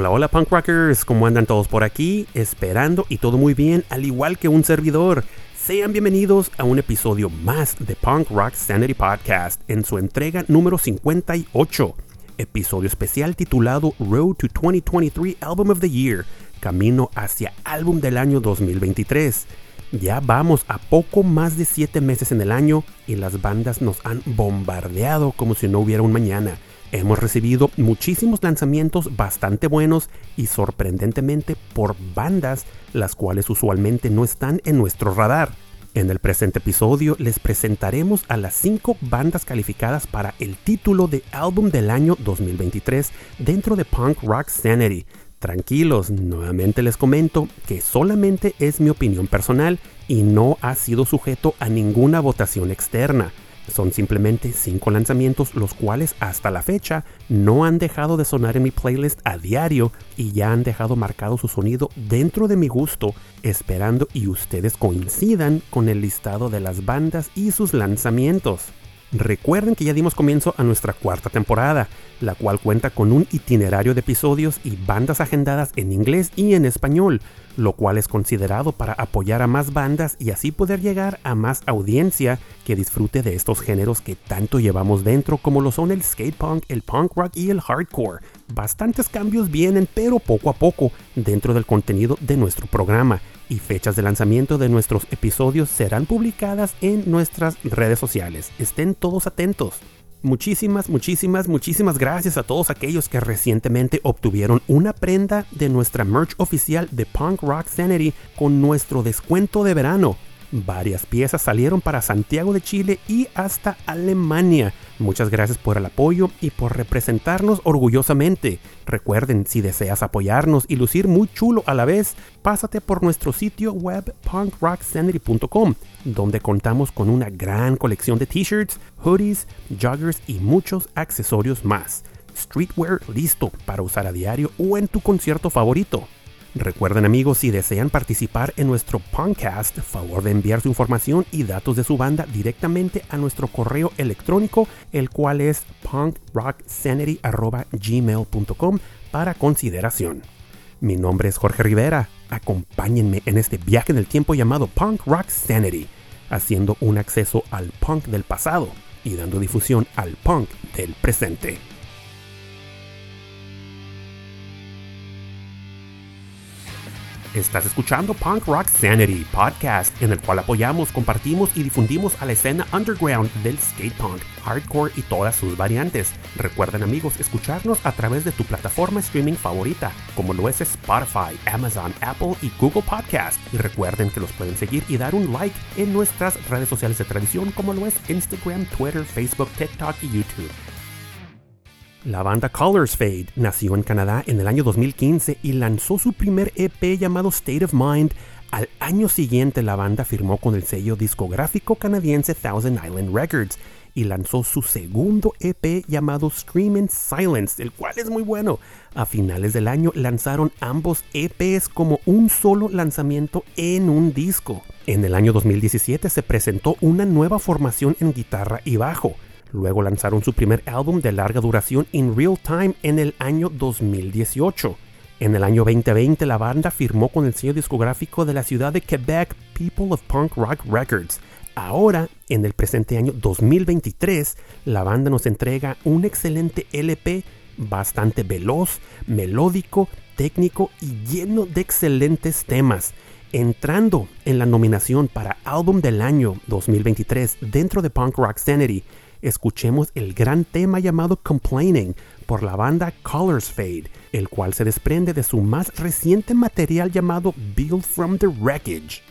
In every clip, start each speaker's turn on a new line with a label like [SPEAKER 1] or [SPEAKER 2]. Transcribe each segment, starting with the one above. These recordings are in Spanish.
[SPEAKER 1] Hola, hola punk rockers, ¿cómo andan todos por aquí? Esperando y todo muy bien, al igual que un servidor. Sean bienvenidos a un episodio más de Punk Rock Sanity Podcast en su entrega número 58, episodio especial titulado Road to 2023 Album of the Year, camino hacia álbum del año 2023. Ya vamos a poco más de 7 meses en el año y las bandas nos han bombardeado como si no hubiera un mañana. Hemos recibido muchísimos lanzamientos bastante buenos y sorprendentemente por bandas las cuales usualmente no están en nuestro radar. En el presente episodio les presentaremos a las 5 bandas calificadas para el título de álbum del año 2023 dentro de Punk Rock Sanity. Tranquilos, nuevamente les comento que solamente es mi opinión personal y no ha sido sujeto a ninguna votación externa. Son simplemente 5 lanzamientos los cuales hasta la fecha no han dejado de sonar en mi playlist a diario y ya han dejado marcado su sonido dentro de mi gusto, esperando y ustedes coincidan con el listado de las bandas y sus lanzamientos. Recuerden que ya dimos comienzo a nuestra cuarta temporada, la cual cuenta con un itinerario de episodios y bandas agendadas en inglés y en español, lo cual es considerado para apoyar a más bandas y así poder llegar a más audiencia que disfrute de estos géneros que tanto llevamos dentro como lo son el skate punk, el punk rock y el hardcore. Bastantes cambios vienen, pero poco a poco, dentro del contenido de nuestro programa y fechas de lanzamiento de nuestros episodios serán publicadas en nuestras redes sociales. Estén todos atentos. Muchísimas, muchísimas, muchísimas gracias a todos aquellos que recientemente obtuvieron una prenda de nuestra merch oficial de Punk Rock Sanity con nuestro descuento de verano. Varias piezas salieron para Santiago de Chile y hasta Alemania. Muchas gracias por el apoyo y por representarnos orgullosamente. Recuerden, si deseas apoyarnos y lucir muy chulo a la vez, pásate por nuestro sitio web punkrocksanity.com, donde contamos con una gran colección de t-shirts, hoodies, joggers y muchos accesorios más. Streetwear listo para usar a diario o en tu concierto favorito. Recuerden amigos, si desean participar en nuestro podcast, favor de enviar su información y datos de su banda directamente a nuestro correo electrónico, el cual es punkrocksanity.gmail.com para consideración. Mi nombre es Jorge Rivera. Acompáñenme en este viaje en el tiempo llamado Punk Rock Sanity, haciendo un acceso al punk del pasado y dando difusión al punk del presente. Estás escuchando Punk Rock Sanity, podcast en el cual apoyamos, compartimos y difundimos a la escena underground del skate punk, hardcore y todas sus variantes. Recuerden amigos escucharnos a través de tu plataforma streaming favorita, como lo es Spotify, Amazon, Apple y Google Podcast. Y recuerden que los pueden seguir y dar un like en nuestras redes sociales de tradición, como lo es Instagram, Twitter, Facebook, TikTok y YouTube. La banda Colors Fade nació en Canadá en el año 2015 y lanzó su primer EP llamado State of Mind. Al año siguiente la banda firmó con el sello discográfico canadiense Thousand Island Records y lanzó su segundo EP llamado Screaming Silence, el cual es muy bueno. A finales del año lanzaron ambos EPs como un solo lanzamiento en un disco. En el año 2017 se presentó una nueva formación en guitarra y bajo. Luego lanzaron su primer álbum de larga duración In Real Time en el año 2018. En el año 2020 la banda firmó con el sello discográfico de la ciudad de Quebec People of Punk Rock Records. Ahora, en el presente año 2023, la banda nos entrega un excelente LP bastante veloz, melódico, técnico y lleno de excelentes temas. Entrando en la nominación para Álbum del Año 2023 dentro de Punk Rock Sanity, escuchemos el gran tema llamado Complaining por la banda Colors Fade, el cual se desprende de su más reciente material llamado Build from the Wreckage.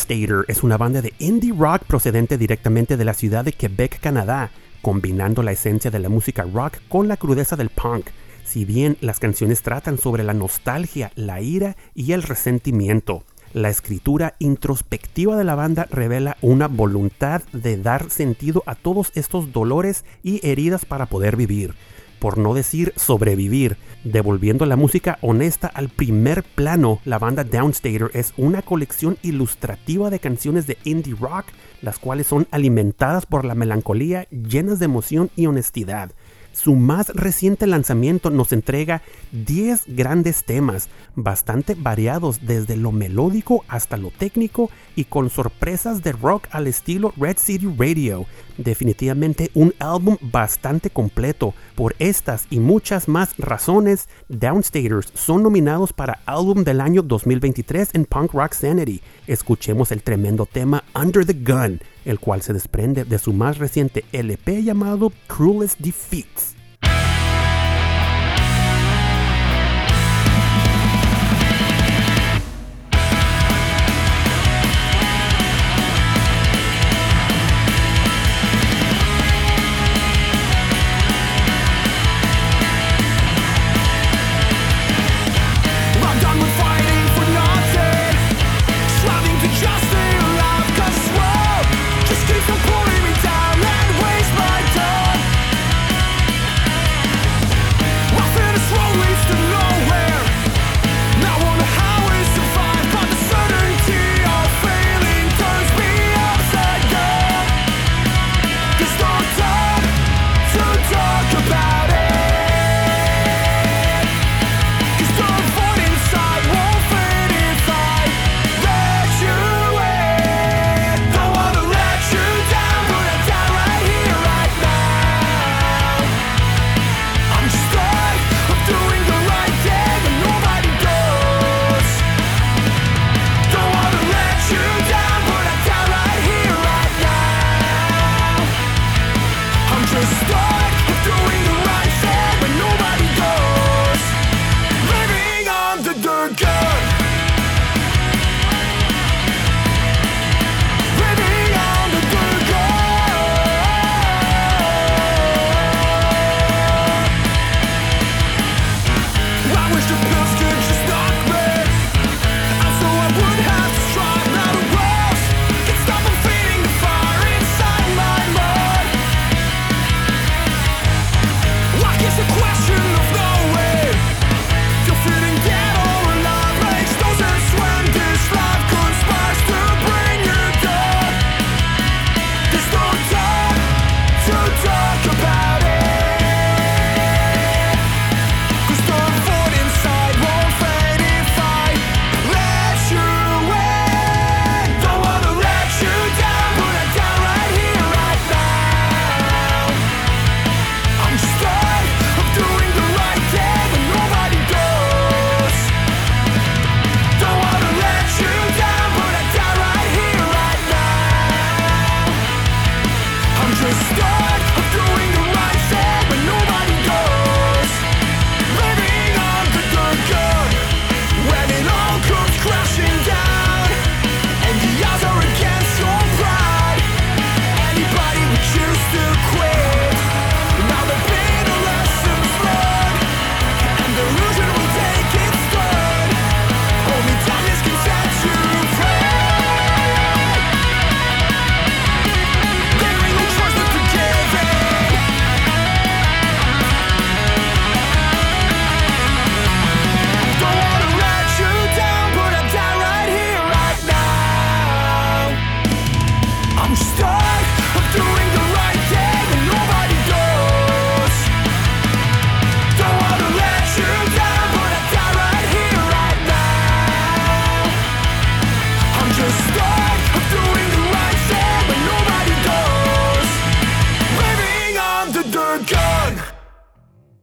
[SPEAKER 2] Downstater es una banda de indie rock procedente directamente de la ciudad de Quebec, Canadá, combinando la esencia de la música rock con la crudeza del punk. Si bien las canciones tratan sobre la nostalgia, la ira y el resentimiento, la escritura introspectiva de la banda revela una voluntad de dar sentido a todos estos dolores y heridas para poder vivir por no decir sobrevivir. Devolviendo la música honesta al primer plano, la banda Downstater es una colección ilustrativa de canciones de indie rock, las cuales son alimentadas por la melancolía, llenas de emoción y honestidad. Su más reciente lanzamiento nos entrega 10 grandes temas, bastante variados desde lo melódico hasta lo técnico y con sorpresas de rock al estilo Red City Radio. Definitivamente un álbum bastante completo. Por estas y muchas más razones, Downstaters son nominados para Álbum del año 2023 en Punk Rock Sanity. Escuchemos el tremendo tema Under the Gun, el cual se desprende de su más reciente LP llamado Cruelest Defeats.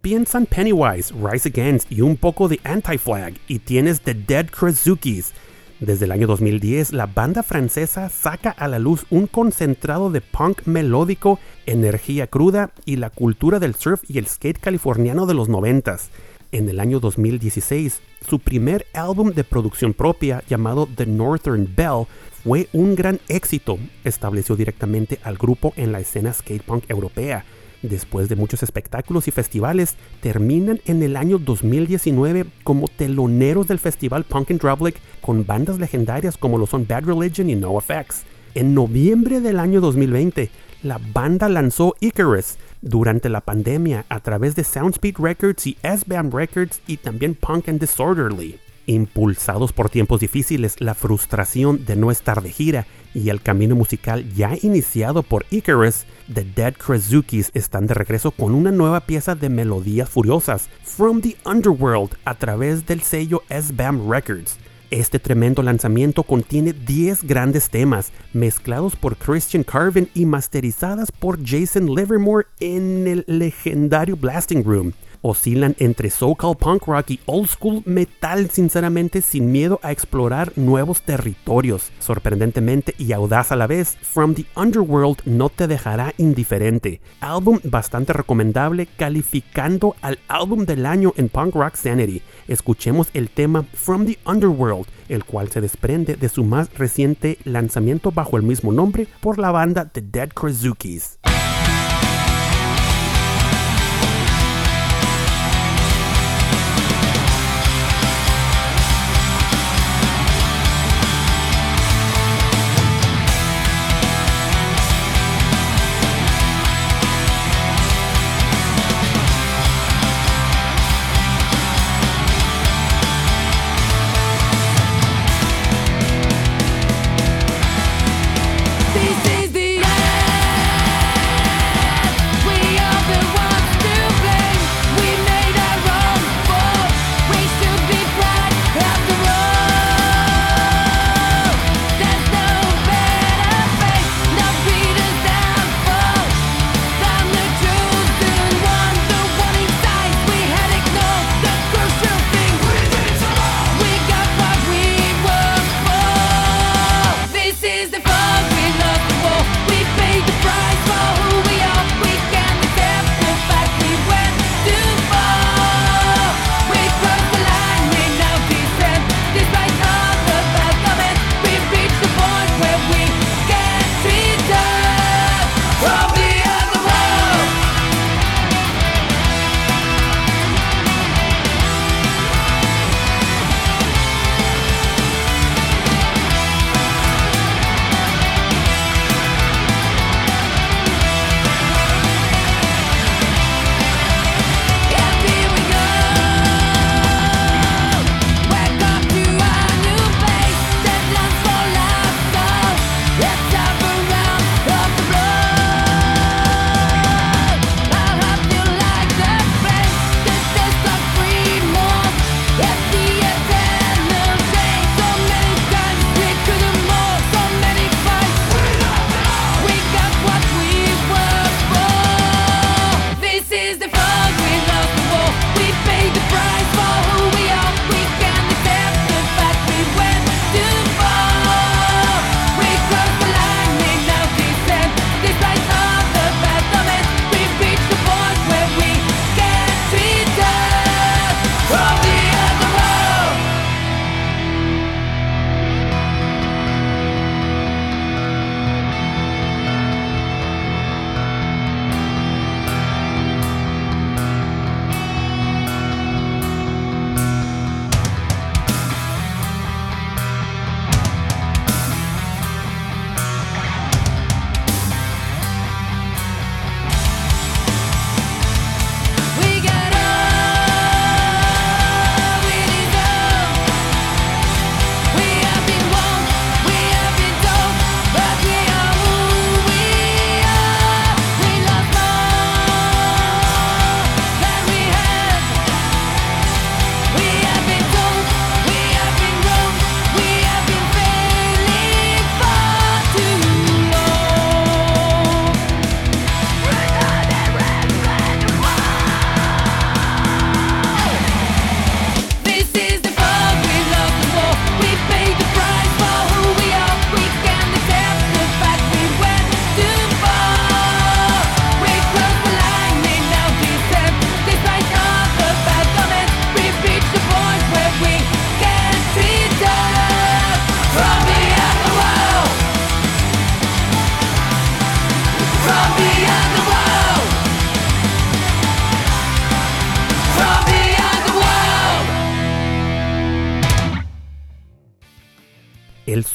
[SPEAKER 2] Piensan Pennywise, Rise Against y un poco de Anti-Flag y tienes The Dead Krasukis. Desde el año 2010, la banda francesa saca a la luz un concentrado de punk melódico, energía cruda y la cultura del surf y el skate californiano de los noventas.
[SPEAKER 1] En el año 2016, su primer álbum de producción propia llamado The Northern Bell fue un gran éxito. Estableció directamente al grupo en la escena skatepunk europea. Después de muchos espectáculos y festivales, terminan en el año 2019 como teloneros del festival Punk Drublic con bandas legendarias como lo son Bad Religion y NoFX. En noviembre del año 2020, la banda lanzó Icarus durante la pandemia a través de Soundspeed Records y S-Bam Records y también Punk and Disorderly. Impulsados por tiempos difíciles, la frustración de no estar de gira y el camino musical ya iniciado por Icarus, The Dead Krasukis están de regreso con una nueva pieza de melodías furiosas, From the Underworld, a través del sello S-Bam Records. Este tremendo lanzamiento contiene 10 grandes temas, mezclados por Christian Carvin y masterizadas por Jason Livermore en el legendario Blasting Room oscilan entre so-called punk rock y old school metal, sinceramente sin miedo a explorar nuevos territorios. Sorprendentemente y audaz a la vez, From the Underworld no te dejará indiferente. Álbum bastante recomendable, calificando al álbum del año en Punk Rock Sanity. Escuchemos el tema From the Underworld, el cual se desprende de su más reciente lanzamiento bajo el mismo nombre por la banda The Dead Krasukis.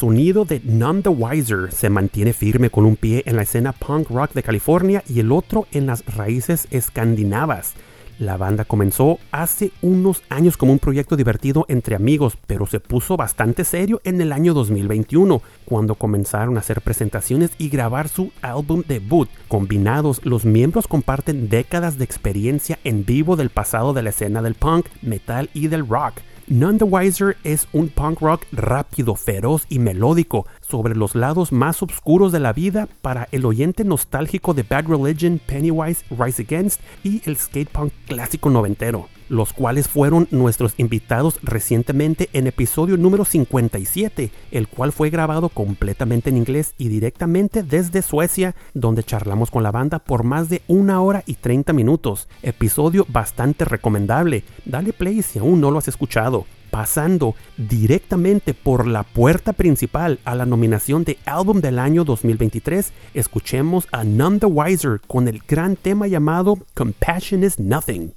[SPEAKER 1] Sonido de None the Wiser se mantiene firme con un pie en la escena punk rock de California y el otro en las raíces escandinavas. La banda comenzó hace unos años como un proyecto divertido entre amigos, pero se puso bastante serio en el año 2021, cuando comenzaron a hacer presentaciones y grabar su álbum debut. Combinados, los miembros comparten décadas de experiencia en vivo del pasado de la escena del punk, metal y del rock. None the Wiser es un punk rock rápido, feroz y melódico sobre los lados más oscuros de la vida para el oyente nostálgico de Bad Religion, Pennywise, Rise Against y el skate punk clásico noventero, los cuales fueron nuestros invitados recientemente en episodio número 57, el cual fue grabado completamente en inglés y directamente desde Suecia, donde charlamos con la banda por más de una hora y 30 minutos. Episodio bastante recomendable. Dale play si aún no lo has escuchado pasando directamente por la puerta principal a la nominación de Álbum del Año 2023, escuchemos a None the Wiser con el gran tema llamado Compassion is Nothing.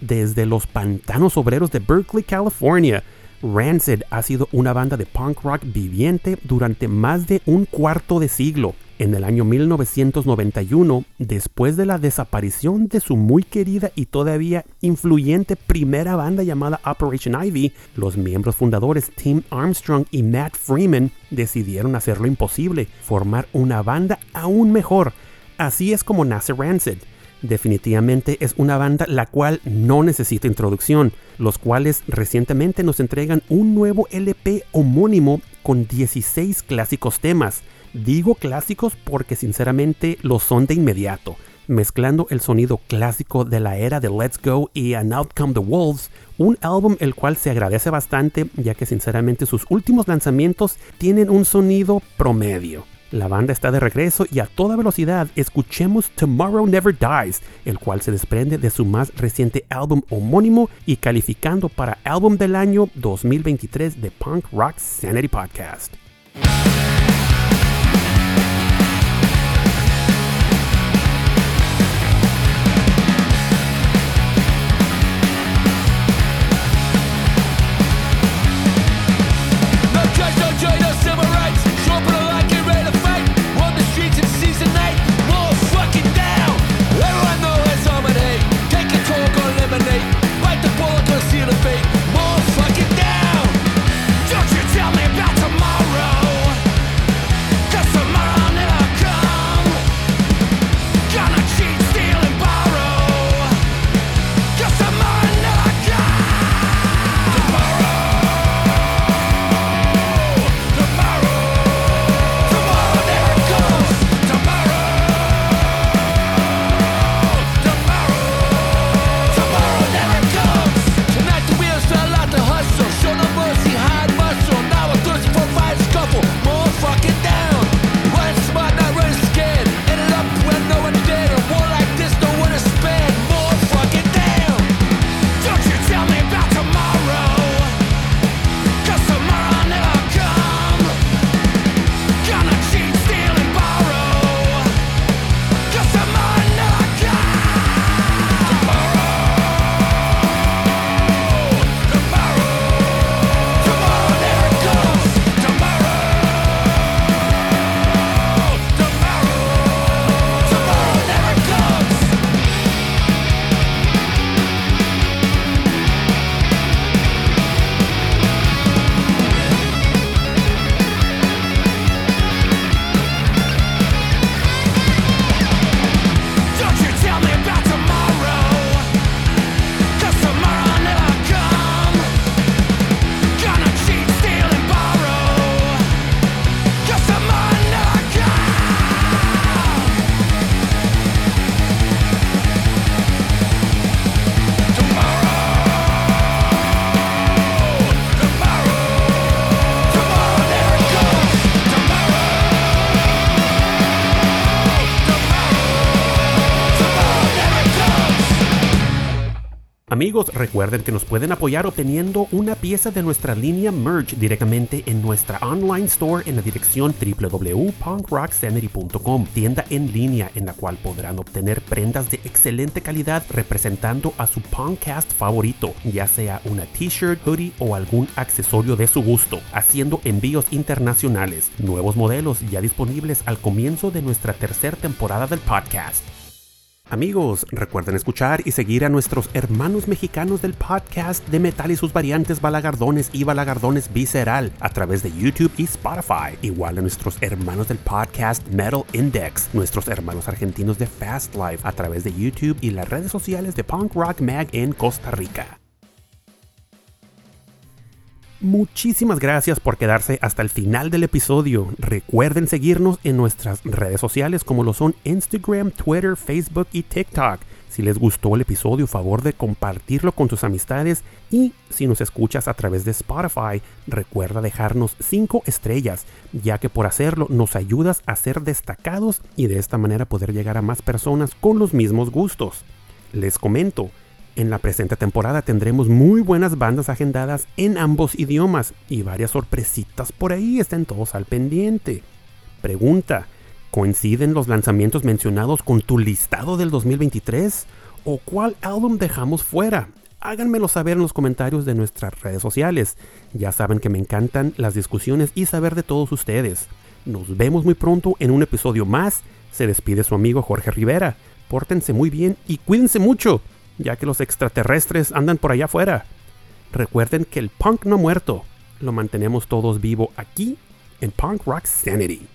[SPEAKER 1] Desde los pantanos obreros de Berkeley, California. Rancid ha sido una banda de punk rock viviente durante más de un cuarto de siglo. En el año 1991, después de la desaparición de su muy querida y todavía influyente primera banda llamada Operation Ivy, los miembros fundadores Tim Armstrong y Matt Freeman decidieron hacer lo imposible, formar una banda aún mejor. Así es como nace Rancid. Definitivamente es una banda la cual no necesita introducción, los cuales recientemente nos entregan un nuevo LP homónimo con 16 clásicos temas. Digo clásicos porque sinceramente lo son de inmediato, mezclando el sonido clásico de la era de Let's Go y An Outcome the Wolves, un álbum el cual se agradece bastante ya que sinceramente sus últimos lanzamientos tienen un sonido promedio. La banda está de regreso y a toda velocidad escuchemos Tomorrow Never Dies, el cual se desprende de su más reciente álbum homónimo y calificando para álbum del año 2023 de Punk Rock Sanity Podcast. Recuerden que nos pueden apoyar obteniendo una pieza de nuestra línea merch directamente en nuestra online store en la dirección www.punkrocksanity.com, tienda en línea en la cual podrán obtener prendas de excelente calidad representando a su podcast favorito, ya sea una t-shirt, hoodie o algún accesorio de su gusto, haciendo envíos internacionales. Nuevos modelos ya disponibles al comienzo de nuestra tercera temporada del podcast. Amigos, recuerden escuchar y seguir a nuestros hermanos mexicanos del podcast de metal y sus variantes balagardones y balagardones visceral a través de YouTube y Spotify. Igual a nuestros hermanos del podcast Metal Index, nuestros hermanos argentinos de Fast Life a través de YouTube y las redes sociales de Punk Rock Mag en Costa Rica. Muchísimas gracias por quedarse hasta el final del episodio. Recuerden seguirnos en nuestras redes sociales como lo son Instagram, Twitter, Facebook y TikTok. Si les gustó el episodio, favor de compartirlo con tus amistades y si nos escuchas a través de Spotify, recuerda dejarnos 5 estrellas, ya que por hacerlo nos ayudas a ser destacados y de esta manera poder llegar a más personas con los mismos gustos. Les comento, en la presente temporada tendremos muy buenas bandas agendadas en ambos idiomas y varias sorpresitas por ahí, estén todos al pendiente. Pregunta, ¿coinciden los lanzamientos mencionados con tu listado del 2023? ¿O cuál álbum dejamos fuera? Háganmelo saber en los comentarios de nuestras redes sociales. Ya saben que me encantan las discusiones y saber de todos ustedes. Nos vemos muy pronto en un episodio más. Se despide su amigo Jorge Rivera. Pórtense muy bien y cuídense mucho ya que los extraterrestres andan por allá afuera. Recuerden que el punk no muerto, lo mantenemos todos vivo aquí en Punk Rock Sanity.